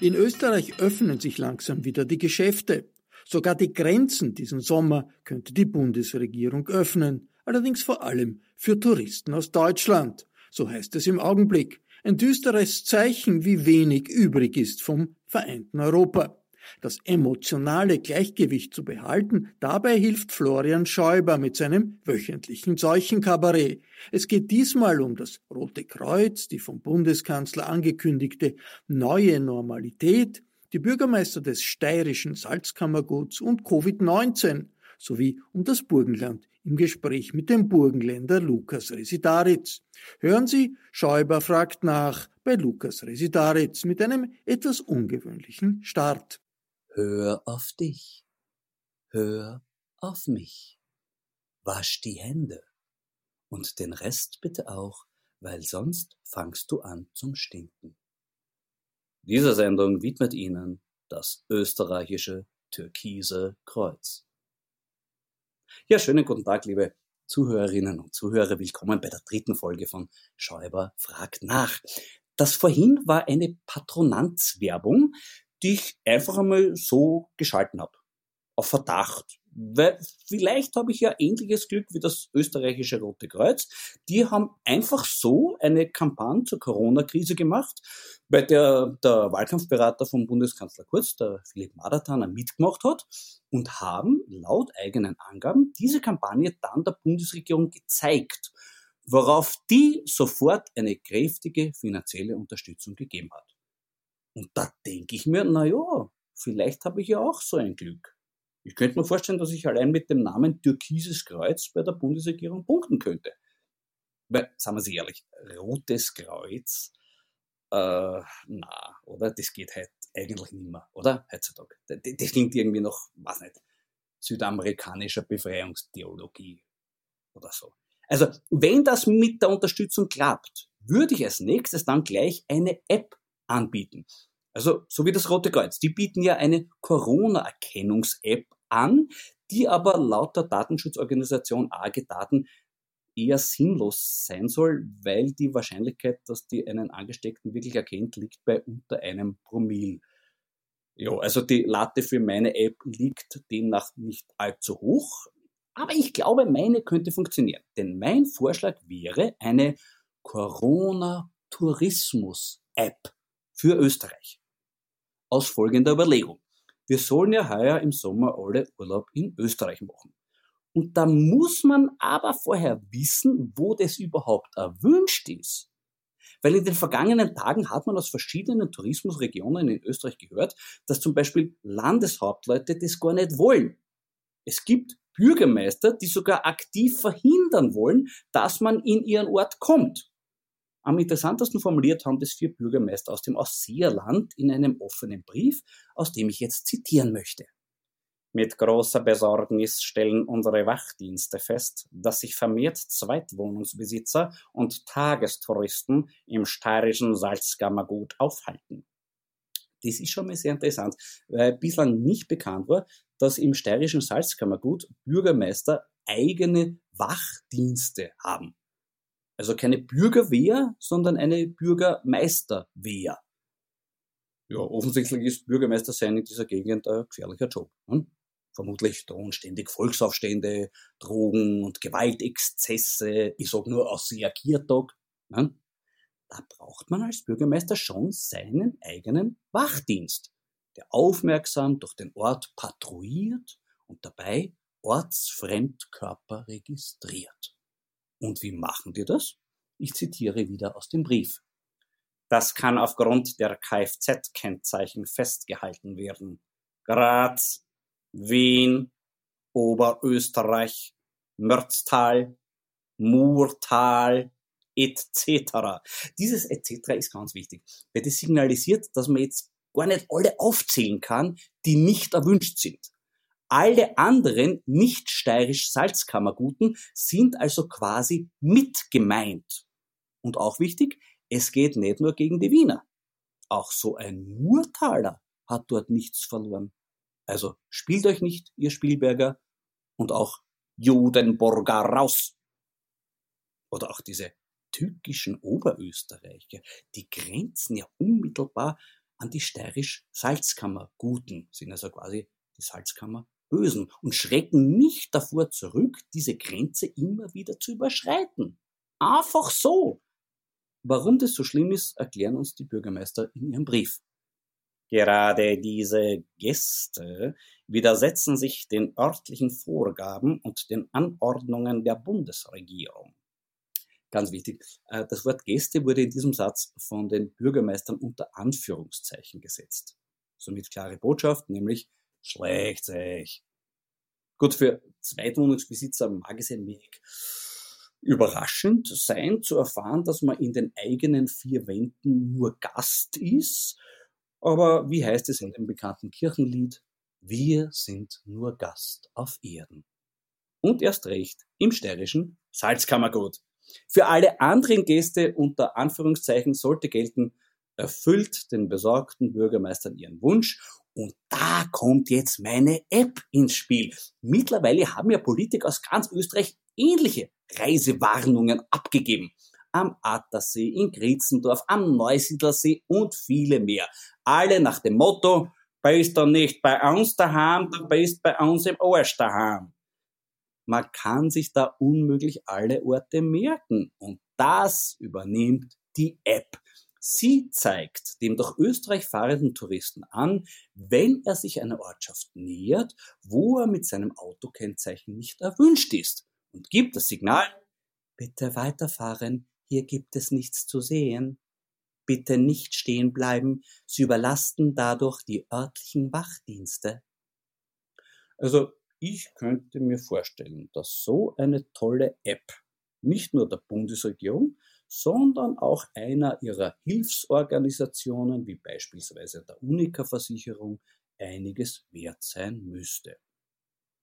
In Österreich öffnen sich langsam wieder die Geschäfte. Sogar die Grenzen diesen Sommer könnte die Bundesregierung öffnen, allerdings vor allem für Touristen aus Deutschland. So heißt es im Augenblick. Ein düsteres Zeichen, wie wenig übrig ist vom vereinten Europa. Das emotionale Gleichgewicht zu behalten, dabei hilft Florian Schäuber mit seinem wöchentlichen Seuchenkabarett. Es geht diesmal um das Rote Kreuz, die vom Bundeskanzler angekündigte neue Normalität, die Bürgermeister des steirischen Salzkammerguts und Covid-19 sowie um das Burgenland im Gespräch mit dem Burgenländer Lukas Residaritz. Hören Sie, Schäuber fragt nach bei Lukas Residaritz mit einem etwas ungewöhnlichen Start. Hör auf dich, hör auf mich. Wasch die Hände und den Rest bitte auch, weil sonst fangst du an zum Stinken. Diese Sendung widmet Ihnen das österreichische Türkise Kreuz. Ja, schönen guten Tag, liebe Zuhörerinnen und Zuhörer. Willkommen bei der dritten Folge von Schäuber fragt nach. Das vorhin war eine Patronanzwerbung die ich einfach einmal so geschalten habe. Auf Verdacht. Weil vielleicht habe ich ja ähnliches Glück wie das österreichische Rote Kreuz. Die haben einfach so eine Kampagne zur Corona-Krise gemacht, bei der der Wahlkampfberater vom Bundeskanzler Kurz, der Philipp Madatana, mitgemacht hat und haben laut eigenen Angaben diese Kampagne dann der Bundesregierung gezeigt, worauf die sofort eine kräftige finanzielle Unterstützung gegeben hat. Und da denke ich mir, na ja, vielleicht habe ich ja auch so ein Glück. Ich könnte mir vorstellen, dass ich allein mit dem Namen Türkises Kreuz bei der Bundesregierung punkten könnte. Weil, sagen wir sich ehrlich, Rotes Kreuz, äh, na, oder? Das geht halt eigentlich nicht mehr, oder? Heutzutage. Das, das klingt irgendwie noch, weiß nicht, südamerikanischer Befreiungstheologie oder so. Also, wenn das mit der Unterstützung klappt, würde ich als nächstes dann gleich eine App anbieten. Also so wie das Rote Kreuz. Die bieten ja eine Corona-Erkennungs-App an, die aber laut der Datenschutzorganisation AG Daten eher sinnlos sein soll, weil die Wahrscheinlichkeit, dass die einen Angesteckten wirklich erkennt, liegt bei unter einem Promille. Ja, also die Latte für meine App liegt demnach nicht allzu hoch, aber ich glaube, meine könnte funktionieren. Denn mein Vorschlag wäre eine Corona-Tourismus-App für Österreich. Aus folgender Überlegung. Wir sollen ja heuer im Sommer alle Urlaub in Österreich machen. Und da muss man aber vorher wissen, wo das überhaupt erwünscht ist. Weil in den vergangenen Tagen hat man aus verschiedenen Tourismusregionen in Österreich gehört, dass zum Beispiel Landeshauptleute das gar nicht wollen. Es gibt Bürgermeister, die sogar aktiv verhindern wollen, dass man in ihren Ort kommt. Am interessantesten formuliert haben das vier Bürgermeister aus dem Ausseerland in einem offenen Brief, aus dem ich jetzt zitieren möchte. Mit großer Besorgnis stellen unsere Wachdienste fest, dass sich vermehrt Zweitwohnungsbesitzer und Tagestouristen im steirischen Salzkammergut aufhalten. Das ist schon mal sehr interessant, weil bislang nicht bekannt war, dass im steirischen Salzkammergut Bürgermeister eigene Wachdienste haben. Also keine Bürgerwehr, sondern eine Bürgermeisterwehr. Ja, offensichtlich ist Bürgermeister sein in dieser Gegend ein gefährlicher Job. Hm? Vermutlich drohen ständig Volksaufstände, Drogen und Gewaltexzesse. Ich sag nur aus Kiertag. Ne? Da braucht man als Bürgermeister schon seinen eigenen Wachdienst, der aufmerksam durch den Ort patrouilliert und dabei Ortsfremdkörper registriert. Und wie machen die das? Ich zitiere wieder aus dem Brief. Das kann aufgrund der Kfz-Kennzeichen festgehalten werden. Graz, Wien, Oberösterreich, Mörztal, Murtal, etc. Dieses etc. ist ganz wichtig, weil das signalisiert, dass man jetzt gar nicht alle aufzählen kann, die nicht erwünscht sind. Alle anderen nicht steirisch Salzkammerguten sind also quasi mit gemeint. Und auch wichtig, es geht nicht nur gegen die Wiener. Auch so ein Murtaler hat dort nichts verloren. Also spielt euch nicht, ihr Spielberger, und auch Judenburger raus. Oder auch diese tückischen Oberösterreicher, die grenzen ja unmittelbar an die steirisch-Salzkammer-Guten, sind also quasi die Salzkammer-Bösen und schrecken nicht davor zurück, diese Grenze immer wieder zu überschreiten. Einfach so. Warum das so schlimm ist, erklären uns die Bürgermeister in ihrem Brief. Gerade diese Gäste widersetzen sich den örtlichen Vorgaben und den Anordnungen der Bundesregierung. Ganz wichtig, äh, das Wort Gäste wurde in diesem Satz von den Bürgermeistern unter Anführungszeichen gesetzt. Somit klare Botschaft, nämlich schlecht sich. Gut, für Zweitwohnungsbesitzer mag es ein wenig überraschend sein, zu erfahren, dass man in den eigenen vier Wänden nur Gast ist aber wie heißt es in dem bekannten Kirchenlied? Wir sind nur Gast auf Erden. Und erst recht im steirischen Salzkammergut. Für alle anderen Gäste unter Anführungszeichen sollte gelten, erfüllt den besorgten Bürgermeistern ihren Wunsch. Und da kommt jetzt meine App ins Spiel. Mittlerweile haben ja Politiker aus ganz Österreich ähnliche Reisewarnungen abgegeben am Attersee, in Griezendorf, am Neusiedlersee und viele mehr. Alle nach dem Motto, bist du nicht bei uns daheim, du bist bei uns im Arsch daheim. Man kann sich da unmöglich alle Orte merken und das übernimmt die App. Sie zeigt dem durch Österreich fahrenden Touristen an, wenn er sich einer Ortschaft nähert, wo er mit seinem Autokennzeichen nicht erwünscht ist und gibt das Signal, bitte weiterfahren, hier gibt es nichts zu sehen. Bitte nicht stehen bleiben, Sie überlasten dadurch die örtlichen Wachdienste. Also ich könnte mir vorstellen, dass so eine tolle App nicht nur der Bundesregierung, sondern auch einer ihrer Hilfsorganisationen wie beispielsweise der Unica-Versicherung einiges wert sein müsste.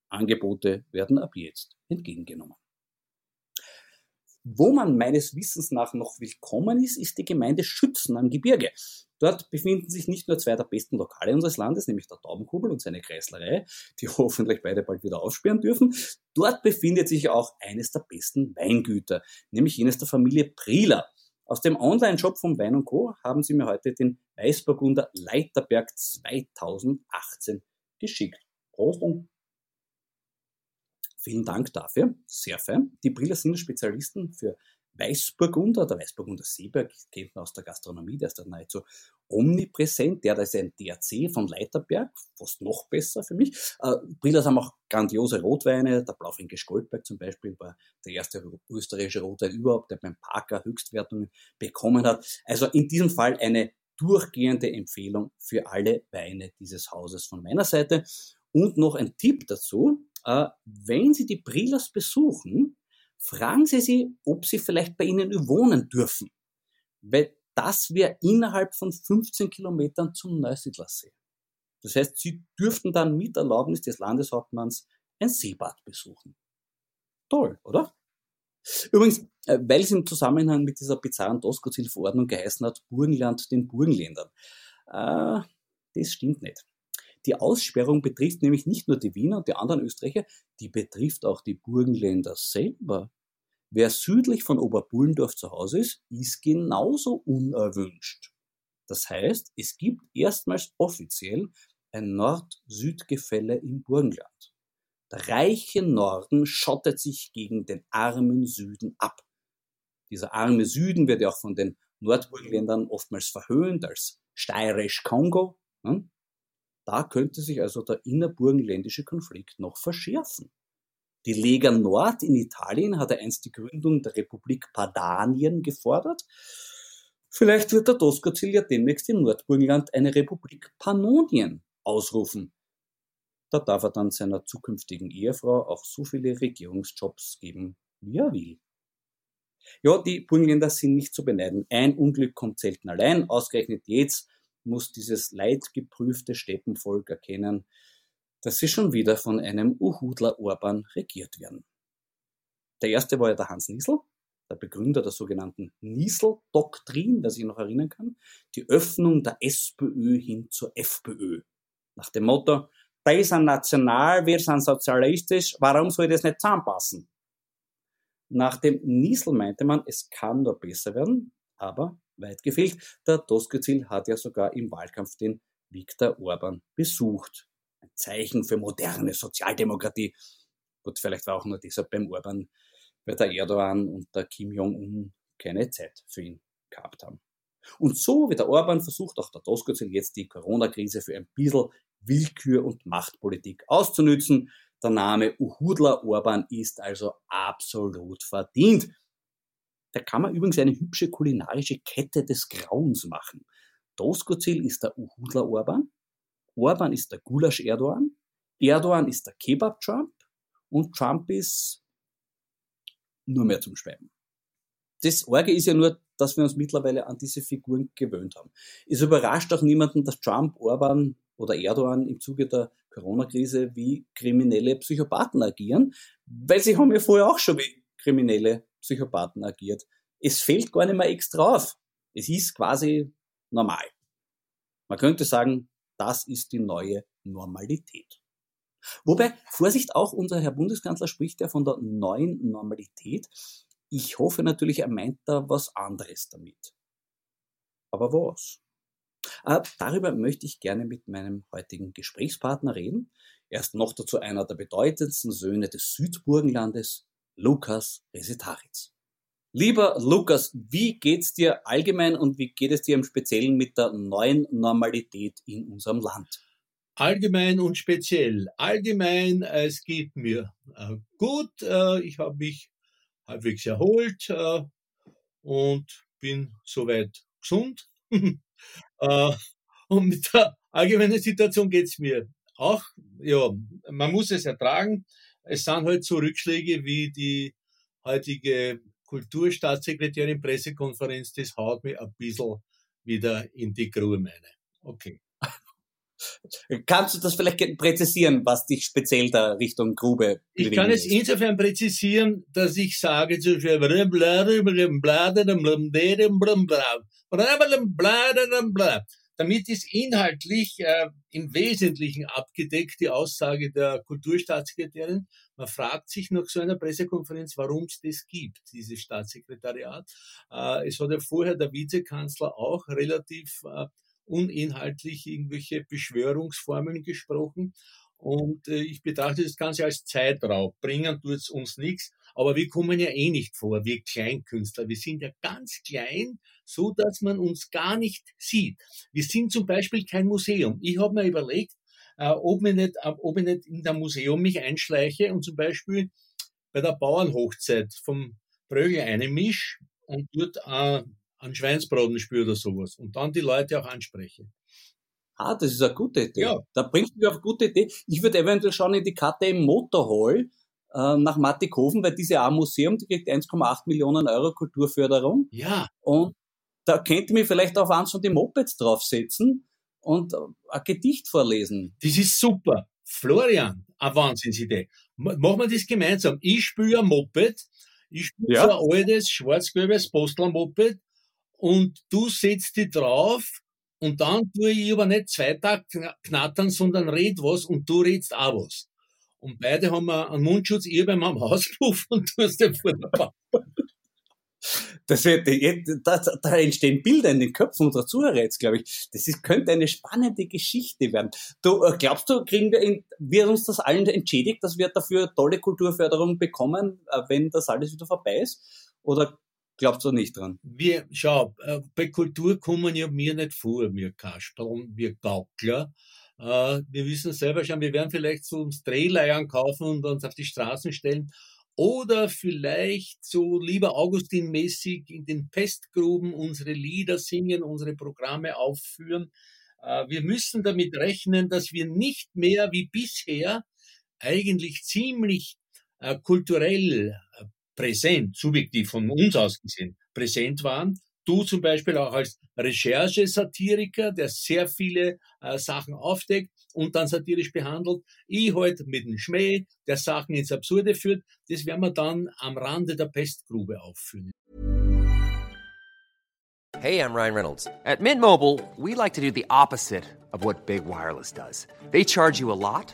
Angebote werden ab jetzt entgegengenommen. Wo man meines Wissens nach noch willkommen ist, ist die Gemeinde Schützen am Gebirge. Dort befinden sich nicht nur zwei der besten Lokale unseres Landes, nämlich der Taubenkubel und seine Kreislerei, die hoffentlich beide bald wieder aufsperren dürfen. Dort befindet sich auch eines der besten Weingüter, nämlich jenes der Familie Prieler. Aus dem Online-Shop von Wein Co. haben sie mir heute den Weißburgunder Leiterberg 2018 geschickt. Prost und Vielen Dank dafür. Sehr fein. Die Briller sind Spezialisten für Weißburgunder, der Weißburgunder Seeberg, kennt man aus der Gastronomie, der ist da nahezu omnipräsent. Der, da ist ein DRC vom Leiterberg, fast noch besser für mich. Äh, Brillas haben auch grandiose Rotweine, der Blaufränkisch Goldberg zum Beispiel war der erste österreichische Rotwein überhaupt, der beim Parker Höchstwertungen bekommen hat. Also in diesem Fall eine durchgehende Empfehlung für alle Weine dieses Hauses von meiner Seite. Und noch ein Tipp dazu, äh, wenn Sie die Brillas besuchen, fragen Sie sie, ob sie vielleicht bei Ihnen wohnen dürfen. Weil das wäre innerhalb von 15 Kilometern zum Neusiedlersee. Das heißt, Sie dürften dann mit Erlaubnis des Landeshauptmanns ein Seebad besuchen. Toll, oder? Übrigens, äh, weil es im Zusammenhang mit dieser bizarren Doskozil-Verordnung geheißen hat, Burgenland den Burgenländern. Äh, das stimmt nicht. Die Aussperrung betrifft nämlich nicht nur die Wiener und die anderen Österreicher, die betrifft auch die Burgenländer selber. Wer südlich von Oberbullendorf zu Hause ist, ist genauso unerwünscht. Das heißt, es gibt erstmals offiziell ein Nord-Süd-Gefälle im Burgenland. Der reiche Norden schottet sich gegen den armen Süden ab. Dieser arme Süden wird ja auch von den Nordburgenländern oftmals verhöhnt als steirisch-Kongo. Hm? Da könnte sich also der innerburgenländische Konflikt noch verschärfen. Die Lega Nord in Italien hatte einst die Gründung der Republik Padanien gefordert. Vielleicht wird der Doskozil ja demnächst im Nordburgenland eine Republik Pannonien ausrufen. Da darf er dann seiner zukünftigen Ehefrau auch so viele Regierungsjobs geben, wie er will. Ja, die Burgenländer sind nicht zu beneiden. Ein Unglück kommt selten allein. Ausgerechnet jetzt muss dieses leidgeprüfte Steppenvolk erkennen, dass sie schon wieder von einem Uhudler Orban regiert werden. Der erste war ja der Hans Niesel, der Begründer der sogenannten Niesel-Doktrin, wer sich noch erinnern kann, die Öffnung der SPÖ hin zur FPÖ. Nach dem Motto, die sind national, wir sind sozialistisch, warum soll das nicht zusammenpassen? Nach dem Niesel meinte man, es kann nur besser werden, aber weit gefehlt. Der Doskozil hat ja sogar im Wahlkampf den Viktor Orban besucht. Ein Zeichen für moderne Sozialdemokratie. Gut, vielleicht war auch nur deshalb beim Orban, weil der Erdogan und der Kim Jong-un keine Zeit für ihn gehabt haben. Und so wie der Orban versucht auch der Doskozil jetzt die Corona-Krise für ein bisschen Willkür und Machtpolitik auszunützen. Der Name Uhudler Orban ist also absolut verdient. Da kann man übrigens eine hübsche kulinarische Kette des Grauens machen. Doskozil ist der Uhudler Orban, Orban ist der Gulasch Erdogan, Erdogan ist der Kebab Trump und Trump ist nur mehr zum Schweigen. Das Orge ist ja nur, dass wir uns mittlerweile an diese Figuren gewöhnt haben. Es überrascht auch niemanden, dass Trump, Orban oder Erdogan im Zuge der Corona-Krise wie kriminelle Psychopathen agieren, weil sie haben ja vorher auch schon wie kriminelle Psychopathen agiert. Es fällt gar nicht mehr extra auf. Es ist quasi normal. Man könnte sagen, das ist die neue Normalität. Wobei, Vorsicht, auch unser Herr Bundeskanzler spricht ja von der neuen Normalität. Ich hoffe natürlich, er meint da was anderes damit. Aber was? Äh, darüber möchte ich gerne mit meinem heutigen Gesprächspartner reden. Er ist noch dazu einer der bedeutendsten Söhne des Südburgenlandes, Lukas Resetaritz. Lieber Lukas, wie geht's dir allgemein und wie geht es dir im Speziellen mit der neuen Normalität in unserem Land? Allgemein und speziell. Allgemein, es geht mir äh, gut. Äh, ich habe mich halbwegs erholt äh, und bin soweit gesund. äh, und mit der allgemeinen Situation geht's mir auch. Ja, man muss es ertragen es sind halt so Rückschläge wie die heutige Kulturstaatssekretärin Pressekonferenz, das haut mich ein bisschen wieder in die Grube meine. Okay. Kannst du das vielleicht präzisieren, was dich speziell da Richtung Grube Ich kann es insofern präzisieren, dass ich sage zu damit ist inhaltlich äh, im Wesentlichen abgedeckt die Aussage der Kulturstaatssekretärin. Man fragt sich nach so einer Pressekonferenz, warum es das gibt, dieses Staatssekretariat. Äh, es hat ja vorher der Vizekanzler auch relativ äh, uninhaltlich irgendwelche Beschwörungsformeln gesprochen. Und äh, ich betrachte das Ganze als Zeitraub. Bringen tut es uns nichts. Aber wir kommen ja eh nicht vor, wir Kleinkünstler. Wir sind ja ganz klein, so dass man uns gar nicht sieht. Wir sind zum Beispiel kein Museum. Ich habe mir überlegt, äh, ob, ich nicht, äh, ob ich nicht in der Museum mich einschleiche und zum Beispiel bei der Bauernhochzeit vom Brögel einmisch und dort äh, einen Schweinsbraten spüre oder sowas und dann die Leute auch anspreche. Ah, das ist eine gute Idee. Ja. Da bringst du mich auf eine gute Idee. Ich würde eventuell schauen in die Karte im Motorhall äh, nach Mattighofen, weil diese ein Museum, die kriegt 1,8 Millionen Euro Kulturförderung. Ja. Und da könnte ich mich vielleicht auf eins von den Mopeds draufsetzen und ein Gedicht vorlesen. Das ist super. Florian, eine Wahnsinnsidee. Machen wir das gemeinsam. Ich spüre ein Moped, ich spüre ja. so ein altes, schwarz-gelbes Postelmoped und du setzt die drauf und dann tue ich aber nicht zwei Tage knattern, sondern red was und du redst auch was. Und beide haben einen Mundschutz, ihr beim Hauspuff und du hast den vor der Bank. Das wird, da, da entstehen Bilder in den Köpfen unserer Zuhörer jetzt, glaube ich. Das ist, könnte eine spannende Geschichte werden. Du, äh, glaubst du, kriegen wir, in, wird uns das allen entschädigt, dass wir dafür tolle Kulturförderung bekommen, äh, wenn das alles wieder vorbei ist? Oder Glaubst du nicht dran? Wir, schau, äh, bei Kultur kommen ja mir nicht vor, wir Kasperl, wir Gaukler. Äh, wir wissen selber schon, wir werden vielleicht so uns Drehleiern kaufen und uns auf die Straßen stellen. Oder vielleicht so lieber Augustin-mäßig in den Pestgruben unsere Lieder singen, unsere Programme aufführen. Äh, wir müssen damit rechnen, dass wir nicht mehr wie bisher eigentlich ziemlich kulturell präsent, subjektiv von uns aus gesehen, präsent waren. Du zum Beispiel auch als Recherche-Satiriker, der sehr viele äh, Sachen aufdeckt und dann satirisch behandelt. Ich halt mit dem Schmäh, der Sachen ins Absurde führt. Das werden wir dann am Rande der Pestgrube aufführen. Hey, I'm Ryan Reynolds. At Mint Mobile, we like to do the opposite of what Big Wireless does. They charge you a lot.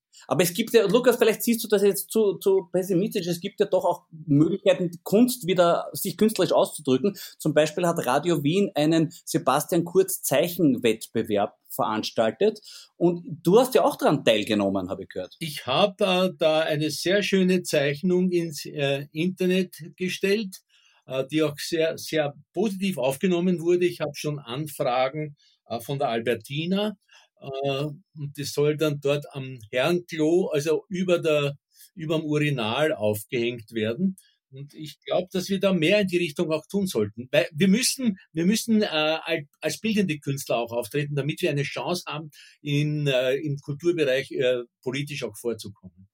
Aber es gibt ja, Lukas, vielleicht siehst du das jetzt zu, zu pessimistisch, es gibt ja doch auch Möglichkeiten, Kunst wieder sich künstlerisch auszudrücken. Zum Beispiel hat Radio Wien einen Sebastian Kurz Zeichenwettbewerb veranstaltet und du hast ja auch daran teilgenommen, habe ich gehört. Ich habe äh, da eine sehr schöne Zeichnung ins äh, Internet gestellt, äh, die auch sehr, sehr positiv aufgenommen wurde. Ich habe schon Anfragen äh, von der Albertina und das soll dann dort am Herrenklo, also über der, über dem Urinal aufgehängt werden. Und ich glaube, dass wir da mehr in die Richtung auch tun sollten. Weil wir müssen, wir müssen äh, als bildende Künstler auch auftreten, damit wir eine Chance haben, in, äh, im Kulturbereich äh, politisch auch vorzukommen.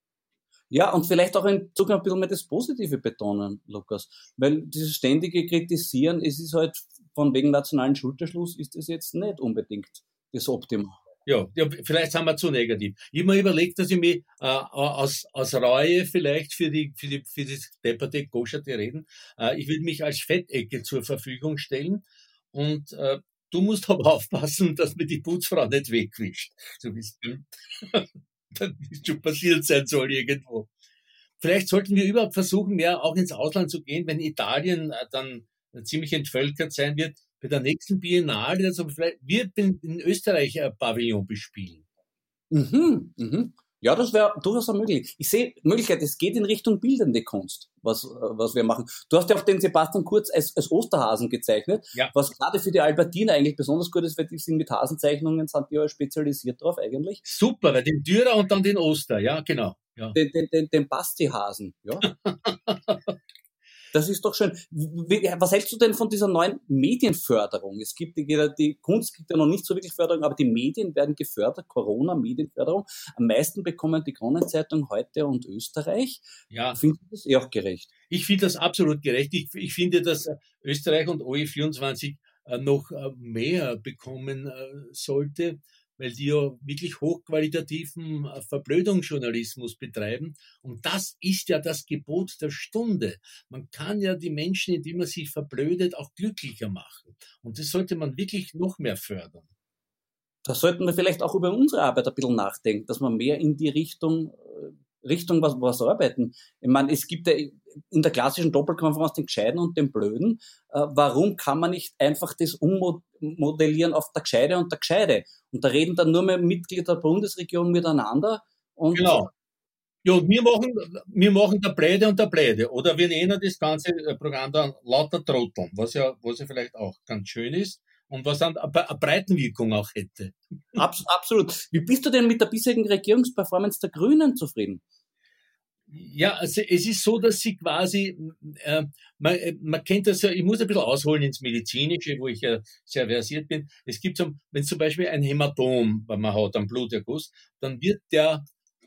Ja, und vielleicht auch in Zukunft ein bisschen mehr das Positive betonen, Lukas. Weil dieses ständige Kritisieren, es ist halt von wegen nationalen Schulterschluss, ist es jetzt nicht unbedingt das Optimum. Ja, ja, vielleicht sind wir zu negativ. Ich habe mir überlegt, dass ich mich äh, aus, aus Reue vielleicht für die für die für das depperte Goscherte reden, äh, ich würde mich als Fettecke zur Verfügung stellen und äh, du musst aber aufpassen, dass mir die Putzfrau nicht wegwischt, so wie es schon passiert sein soll irgendwo. Vielleicht sollten wir überhaupt versuchen, mehr auch ins Ausland zu gehen, wenn Italien äh, dann ziemlich entvölkert sein wird, bei der nächsten Biennale, also vielleicht wird in Österreich ein Pavillon bespielen. Mhm, mhm. Ja, das wäre durchaus möglich. Ich sehe Möglichkeit, es geht in Richtung bildende Kunst, was, was wir machen. Du hast ja auch den Sebastian Kurz als, als Osterhasen gezeichnet, ja. was gerade für die Albertiner eigentlich besonders gut ist, weil die sind mit Hasenzeichnungen, sind die ja spezialisiert drauf eigentlich. Super, weil den Dürer und dann den Oster, ja, genau. Ja. Den, den, den, den Basti-Hasen, ja. Das ist doch schön. Was hältst du denn von dieser neuen Medienförderung? Es gibt die, die Kunst gibt ja noch nicht so wirklich Förderung, aber die Medien werden gefördert. Corona, Medienförderung. Am meisten bekommen die Kronenzeitung heute und Österreich. Ja. Findest du das eh auch gerecht? Ich finde das absolut gerecht. Ich, ich finde, dass Österreich und OE24 äh, noch äh, mehr bekommen äh, sollte. Weil die ja wirklich hochqualitativen äh, Verblödungsjournalismus betreiben. Und das ist ja das Gebot der Stunde. Man kann ja die Menschen, indem man sie verblödet, auch glücklicher machen. Und das sollte man wirklich noch mehr fördern. Da sollten wir vielleicht auch über unsere Arbeit ein bisschen nachdenken, dass wir mehr in die Richtung äh, Richtung was, was arbeiten. Ich meine, es gibt ja in der klassischen Doppelkonferenz den Gescheiden und den Blöden. Äh, warum kann man nicht einfach das ummodellieren auf der Gescheide und der Gescheide? Und da reden dann nur mehr Mitglieder der Bundesregierung miteinander. Und genau. Ja, wir machen, wir machen der Bläde und der Bläde. Oder wir nennen das ganze Programm dann lauter Trotteln, was ja, was ja vielleicht auch ganz schön ist und was dann eine Breitenwirkung auch hätte. Absolut. Wie bist du denn mit der bisherigen Regierungsperformance der Grünen zufrieden? Ja, also es ist so, dass sie quasi, äh, man, äh, man kennt das ja, ich muss ein bisschen ausholen ins Medizinische, wo ich ja sehr versiert bin. Es gibt so, wenn zum Beispiel ein Hämatom, wenn man hat, einen Bluterguss, dann wird der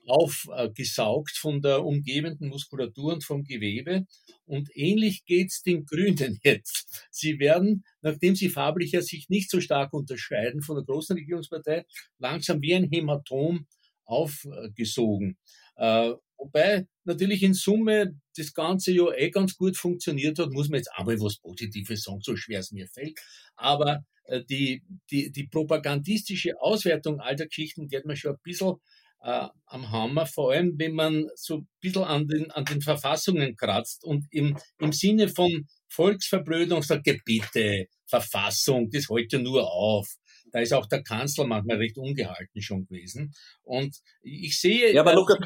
aufgesaugt von der umgebenden Muskulatur und vom Gewebe. Und ähnlich geht's den Grünen jetzt. Sie werden, nachdem sie farblicher sich nicht so stark unterscheiden von der großen Regierungspartei, langsam wie ein Hämatom aufgesogen. Wobei natürlich in Summe das Ganze ja eh ganz gut funktioniert hat, muss man jetzt aber was Positives sagen, so schwer es mir fällt. Aber äh, die, die, die propagandistische Auswertung all der Geschichten geht man schon ein bisschen äh, am Hammer, vor allem wenn man so ein bisschen an den, an den Verfassungen kratzt und im, im Sinne von Volksverblödung sagt, bitte, Verfassung, das hält ja nur auf. Da ist auch der Kanzler manchmal recht ungehalten schon gewesen. Und ich sehe. Ja, aber Lukas,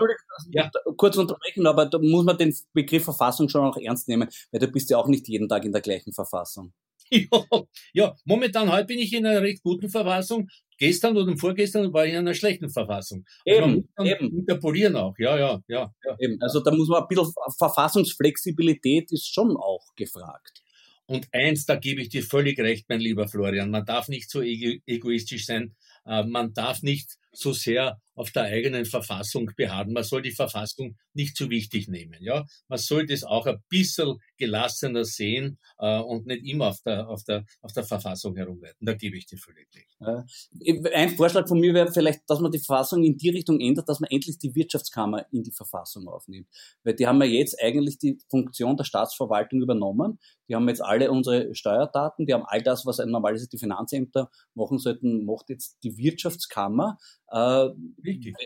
ja. kurz unterbrechen, aber da muss man den Begriff Verfassung schon auch ernst nehmen, weil du bist ja auch nicht jeden Tag in der gleichen Verfassung. Ja, ja, momentan heute bin ich in einer recht guten Verfassung. Gestern oder vorgestern war ich in einer schlechten Verfassung. Eben, also eben. Interpolieren auch, ja, ja, ja, ja. Eben. Also da muss man ein bisschen Verfassungsflexibilität ist schon auch gefragt. Und eins, da gebe ich dir völlig recht, mein lieber Florian, man darf nicht so egoistisch sein, äh, man darf nicht so sehr auf der eigenen Verfassung beharren. Man soll die Verfassung nicht zu wichtig nehmen. Ja, man sollte es auch ein bisschen gelassener sehen äh, und nicht immer auf der auf der auf der Verfassung herumreiten. Da gebe ich dir völlig recht. Ein Vorschlag von mir wäre vielleicht, dass man die Verfassung in die Richtung ändert, dass man endlich die Wirtschaftskammer in die Verfassung aufnimmt, weil die haben ja jetzt eigentlich die Funktion der Staatsverwaltung übernommen. Die haben jetzt alle unsere Steuerdaten, die haben all das, was normalerweise die Finanzämter machen sollten, macht jetzt die Wirtschaftskammer. Äh, Richtig.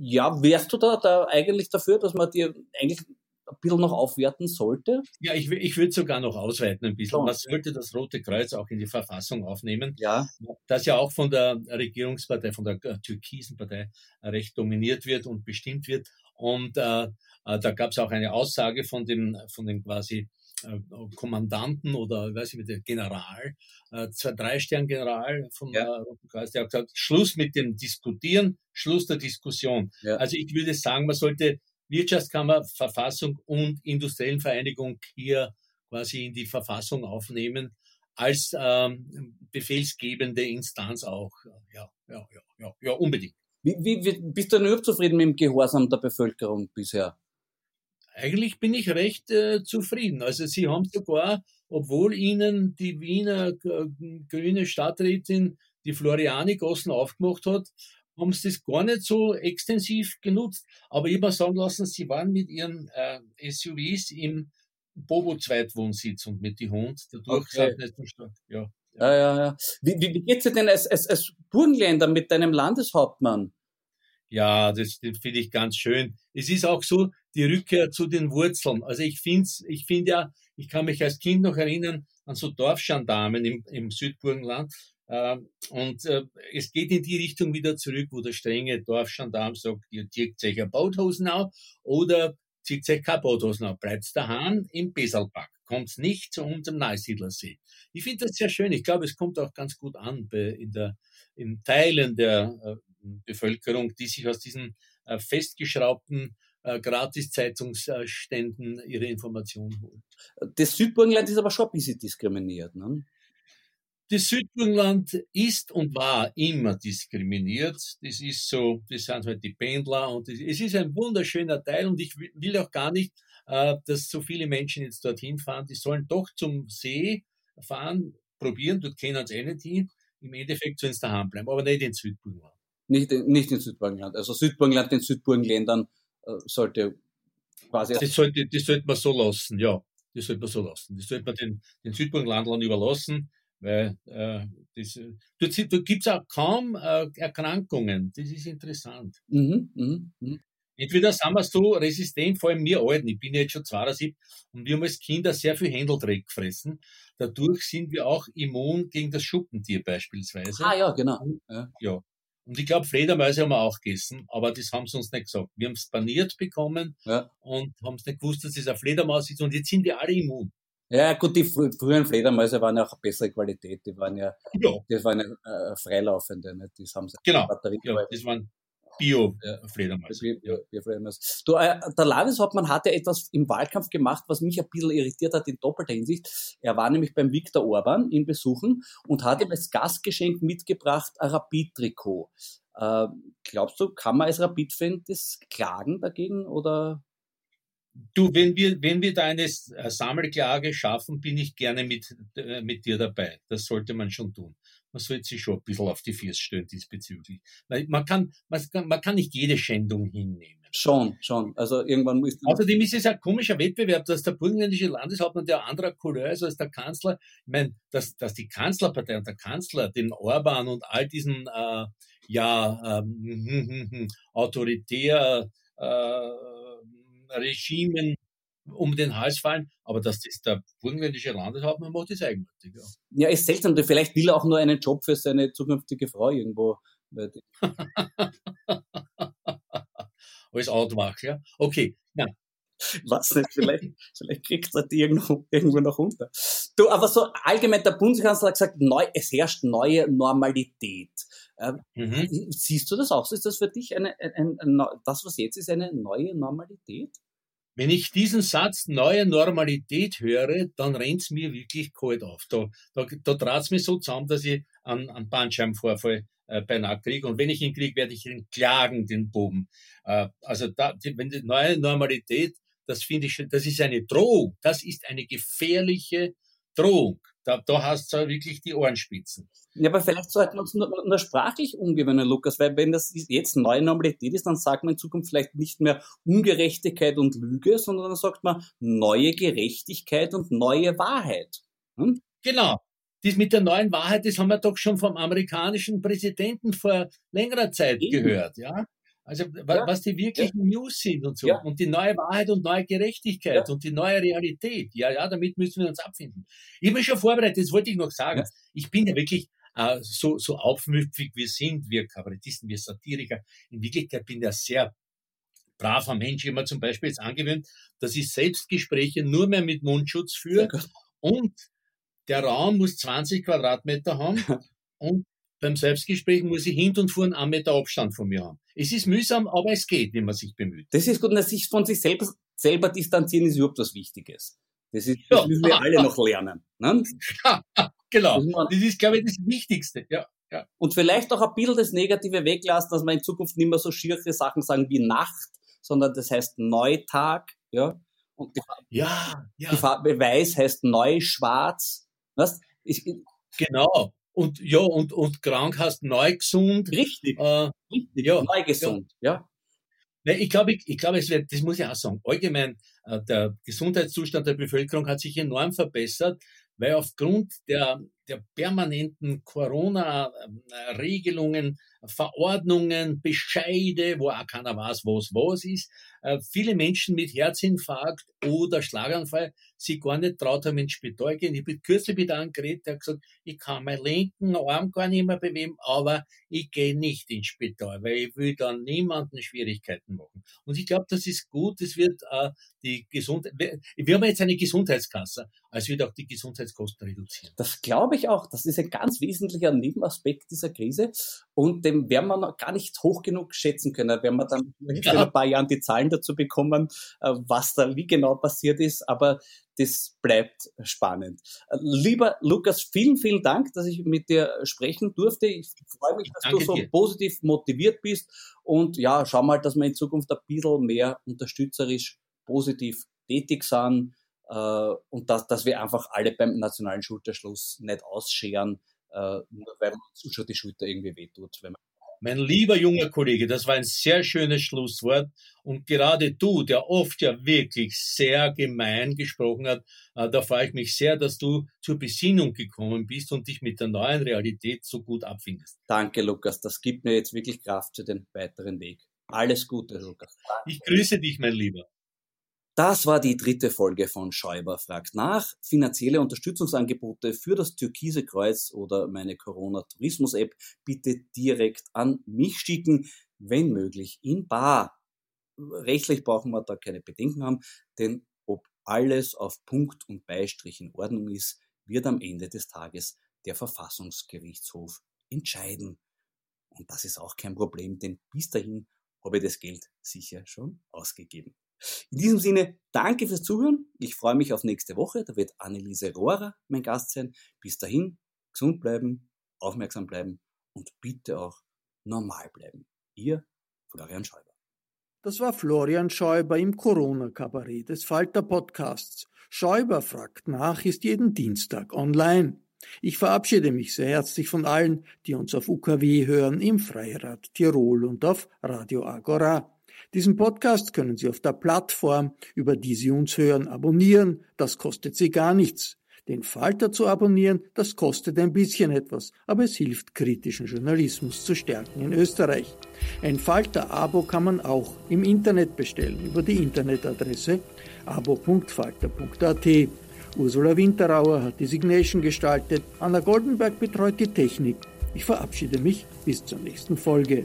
Ja, wärst du da, da eigentlich dafür, dass man dir eigentlich ein bisschen noch aufwerten sollte? Ja, ich, ich würde sogar noch ausweiten ein bisschen. Man sollte das Rote Kreuz auch in die Verfassung aufnehmen. Ja. Das ja auch von der Regierungspartei, von der türkisen Partei recht dominiert wird und bestimmt wird. Und äh, äh da gab es auch eine Aussage von dem, von dem quasi Kommandanten oder weiß ich nicht, General, äh, zwei, drei Stern General vom ja. Äh, Roten Kreuz, der hat gesagt, Schluss mit dem Diskutieren, Schluss der Diskussion. Ja. Also ich würde sagen, man sollte Wirtschaftskammer, Verfassung und industriellen Vereinigung hier quasi in die Verfassung aufnehmen als ähm, befehlsgebende Instanz auch. Ja, ja, ja, ja, ja unbedingt. Wie, wie, wie bist du denn überhaupt zufrieden mit dem Gehorsam der Bevölkerung bisher? Eigentlich bin ich recht äh, zufrieden. Also sie haben sogar, obwohl ihnen die Wiener äh, grüne Stadträtin die Floriani-Gossen aufgemacht hat, haben sie das gar nicht so extensiv genutzt. Aber ich habe sagen lassen, sie waren mit ihren äh, SUVs im Bobo-Zweitwohnsitz und mit die Hund. Dadurch okay. sind nicht so stark. Ja. Ja, ja, ja. Wie, wie, wie geht's dir denn als, als, als Burgenländer mit deinem Landeshauptmann? Ja, das, das finde ich ganz schön. Es ist auch so die Rückkehr zu den Wurzeln. Also ich finde ich finde ja, ich kann mich als Kind noch erinnern an so Dorfgendarmen im, im Südburgenland. Äh, und äh, es geht in die Richtung wieder zurück, wo der strenge Dorfgendarm sagt, ihr zieht euch ein Bauthosen auf oder zieht euch keine Bauthosen auf, bleibt daheim im Besalpack, kommt nicht zu unserem Neusiedlersee. Ich finde das sehr schön. Ich glaube, es kommt auch ganz gut an bei, in der, in Teilen der äh, Bevölkerung, die sich aus diesen äh, festgeschraubten äh, Gratis-Zeitungsständen ihre Informationen holen. Das Südburgenland ist aber schon ein bisschen diskriminiert. Ne? Das Südburgenland ist und war immer diskriminiert. Das ist so, das sind halt die Pendler und das, es ist ein wunderschöner Teil und ich will auch gar nicht, äh, dass so viele Menschen jetzt dorthin fahren. Die sollen doch zum See fahren, probieren, dort kennen sie eh nicht hin. Im Endeffekt sollen sie daheim bleiben, aber nicht in Südburgenland. Nicht, nicht in Südburgenland. Also Südburgenland in Südburgenländern äh, sollte quasi. Das sollte, das sollte man so lassen, ja. Das sollte man so lassen. Das sollte man den, den Südburgenlandlern überlassen, weil äh, das, dort, dort gibt es auch kaum äh, Erkrankungen. Das ist interessant. Mhm, mh, mh. Entweder sind wir so resistent, vor allem wir Alten. Ich bin jetzt schon 72 und wir haben als Kinder sehr viel Händeldreck gefressen. Dadurch sind wir auch immun gegen das Schuppentier beispielsweise. Ah ja, genau. Ja. ja. Und ich glaube, Fledermäuse haben wir auch gegessen, aber das haben sie uns nicht gesagt. Wir haben es paniert bekommen ja. und haben es nicht gewusst, dass es eine Fledermaus ist und jetzt sind wir alle immun. Ja, gut, die früheren Fledermäuse waren ja auch bessere Qualität. Die waren ja, ja. das waren ja äh, freilaufende. Ne? Das haben sie genau, ja, das waren Bio-Fledermaus. Ja, Bio, Bio, Bio du, äh, der Landeshauptmann hat ja etwas im Wahlkampf gemacht, was mich ein bisschen irritiert hat in doppelter Hinsicht. Er war nämlich beim Viktor Orban in Besuchen und hat ihm als Gastgeschenk mitgebracht ein Rapid-Trikot. Äh, glaubst du, kann man als Rapid-Fan das klagen dagegen oder Du, wenn wir, wenn wir da eine äh, Sammelklage schaffen, bin ich gerne mit, äh, mit dir dabei. Das sollte man schon tun man sollte sich schon ein bisschen auf die Füße stellen diesbezüglich. Weil man kann, man kann, man kann nicht jede Schändung hinnehmen. Schon, schon. Also irgendwann muss Außerdem ist es ein komischer Wettbewerb, dass der burgenländische Landeshauptmann der anderer Couleur ist als der Kanzler. Ich meine, dass, dass die Kanzlerpartei und der Kanzler den Orban und all diesen äh, ja ähm, autoritär äh, Regimen um den Hals fallen, aber dass das der burgenländische Landeshauptmann macht, ist eigenartig. Ja. ja, ist seltsam. Vielleicht will er auch nur einen Job für seine zukünftige Frau irgendwo. Als Outwachler. Okay, ja. Was nicht, vielleicht, vielleicht kriegt er die irgendwo, irgendwo noch unter. Du, aber so allgemein, der Bundeskanzler hat gesagt, neu, es herrscht neue Normalität. Ähm, mhm. Siehst du das auch? Ist das für dich eine, ein, ein, das, was jetzt ist, eine neue Normalität? Wenn ich diesen Satz neue Normalität höre, dann rennt's mir wirklich kalt auf. Da, da, da draht's mir so zusammen, dass ich einen, einen Bandscheibenvorfall äh, beinahe kriege. Und wenn ich ihn kriege, werde ich ihn klagen, den Buben. Äh, also da, die, wenn die neue Normalität, das finde ich, das ist eine Drohung. Das ist eine gefährliche Drohung. Da, da hast du wirklich die Ohrenspitzen. Ja, aber vielleicht sollten wir uns nur, nur sprachlich umgewöhnen, Lukas, weil wenn das jetzt neue Normalität ist, dann sagt man in Zukunft vielleicht nicht mehr Ungerechtigkeit und Lüge, sondern dann sagt man neue Gerechtigkeit und neue Wahrheit. Hm? Genau. Das mit der neuen Wahrheit, das haben wir doch schon vom amerikanischen Präsidenten vor längerer Zeit Eben. gehört, ja. Also ja. was die wirklichen ja. News sind und so. Ja. Und die neue Wahrheit und neue Gerechtigkeit und die neue Realität. Ja, ja, damit müssen wir uns abfinden. Ich bin schon vorbereitet, das wollte ich noch sagen. Ich bin ja wirklich äh, so, so aufmüpfig wir sind, wir Kabarettisten, wir Satiriker. In Wirklichkeit bin ich ja sehr braver Mensch. Ich habe mir zum Beispiel jetzt angewöhnt, dass ich Selbstgespräche nur mehr mit Mundschutz führe und der Raum muss 20 Quadratmeter haben und beim Selbstgespräch muss ich hin und vorn einen Meter Abstand von mir haben. Es ist mühsam, aber es geht, wenn man sich bemüht. Das ist gut, dass sich von sich selber, selber distanzieren ist überhaupt was Wichtiges. Das, ist, das ja. müssen wir alle noch lernen. Ne? Ja, genau. Das ist, glaube ich, das Wichtigste. Ja, ja. Und vielleicht auch ein bisschen das Negative weglassen, dass wir in Zukunft nicht mehr so schiere Sachen sagen wie Nacht, sondern das heißt Neutag. Ja, und die Farbe, ja, ja. die Farbe Weiß heißt Neuschwarz. Was? Ich, genau. Und ja, und, und krank hast neu gesund. Richtig. Äh, Richtig. Ja, neu gesund, ja. ja. Ich glaube, ich, ich glaube, es wird, das muss ich auch sagen, allgemein, äh, der Gesundheitszustand der Bevölkerung hat sich enorm verbessert, weil aufgrund der, der permanenten Corona-Regelungen, Verordnungen, Bescheide, wo auch keiner weiß, was was ist, äh, viele Menschen mit Herzinfarkt oder Schlaganfall sich gar nicht traut haben ins Spital gehen. Ich bin kürzlich mit einem geredet, der hat gesagt, ich kann meinen linken Arm gar nicht mehr bewegen, aber ich gehe nicht ins Spital, weil ich will dann niemanden Schwierigkeiten machen. Und ich glaube, das ist gut, das wird äh, die Gesundheit, wir haben jetzt eine Gesundheitskasse, also wird auch die Gesundheitskosten reduzieren. Das glaube auch, das ist ein ganz wesentlicher Nebenaspekt dieser Krise und den werden wir noch gar nicht hoch genug schätzen können, werden wir dann ja. in ein paar Jahren die Zahlen dazu bekommen, äh, was da wie genau passiert ist, aber das bleibt spannend. Lieber Lukas, vielen, vielen Dank, dass ich mit dir sprechen durfte. Ich freue mich, dass Danke du so dir. positiv motiviert bist und ja, schau mal, dass wir in Zukunft ein bisschen mehr unterstützerisch positiv tätig sind äh, und dass, dass wir einfach alle beim nationalen Schulterschluss nicht ausscheren, äh, nur weil man uns schon die Schulter irgendwie wehtut. Wenn man Mein lieber junger Kollege, das war ein sehr schönes Schlusswort. Und gerade du, der oft ja wirklich sehr gemein gesprochen hat, äh, da freue ich mich sehr, dass du zur Besinnung gekommen bist und dich mit der neuen Realität so gut abfindest. Danke, Lukas. Das gibt mir jetzt wirklich Kraft für den weiteren Weg. Alles Gute, Lukas. Ich grüße dich, mein Lieber. Das war die dritte Folge von Schäuber fragt nach. Finanzielle Unterstützungsangebote für das Türkise Kreuz oder meine Corona-Tourismus-App bitte direkt an mich schicken, wenn möglich in Bar. Rechtlich brauchen wir da keine Bedenken haben, denn ob alles auf Punkt und Beistrich in Ordnung ist, wird am Ende des Tages der Verfassungsgerichtshof entscheiden. Und das ist auch kein Problem, denn bis dahin habe ich das Geld sicher schon ausgegeben. In diesem Sinne, danke fürs Zuhören. Ich freue mich auf nächste Woche. Da wird Anneliese Rohrer mein Gast sein. Bis dahin, gesund bleiben, aufmerksam bleiben und bitte auch normal bleiben. Ihr Florian Schäuber. Das war Florian Schäuber im Corona-Kabarett des Falter Podcasts. Schäuber fragt nach ist jeden Dienstag online. Ich verabschiede mich sehr herzlich von allen, die uns auf UKW hören, im Freirad Tirol und auf Radio Agora. Diesen Podcast können Sie auf der Plattform, über die Sie uns hören, abonnieren. Das kostet Sie gar nichts. Den Falter zu abonnieren, das kostet ein bisschen etwas, aber es hilft, kritischen Journalismus zu stärken in Österreich. Ein Falter-Abo kann man auch im Internet bestellen, über die Internetadresse abo.falter.at. Ursula Winterauer hat die Signation gestaltet, Anna Goldenberg betreut die Technik. Ich verabschiede mich bis zur nächsten Folge.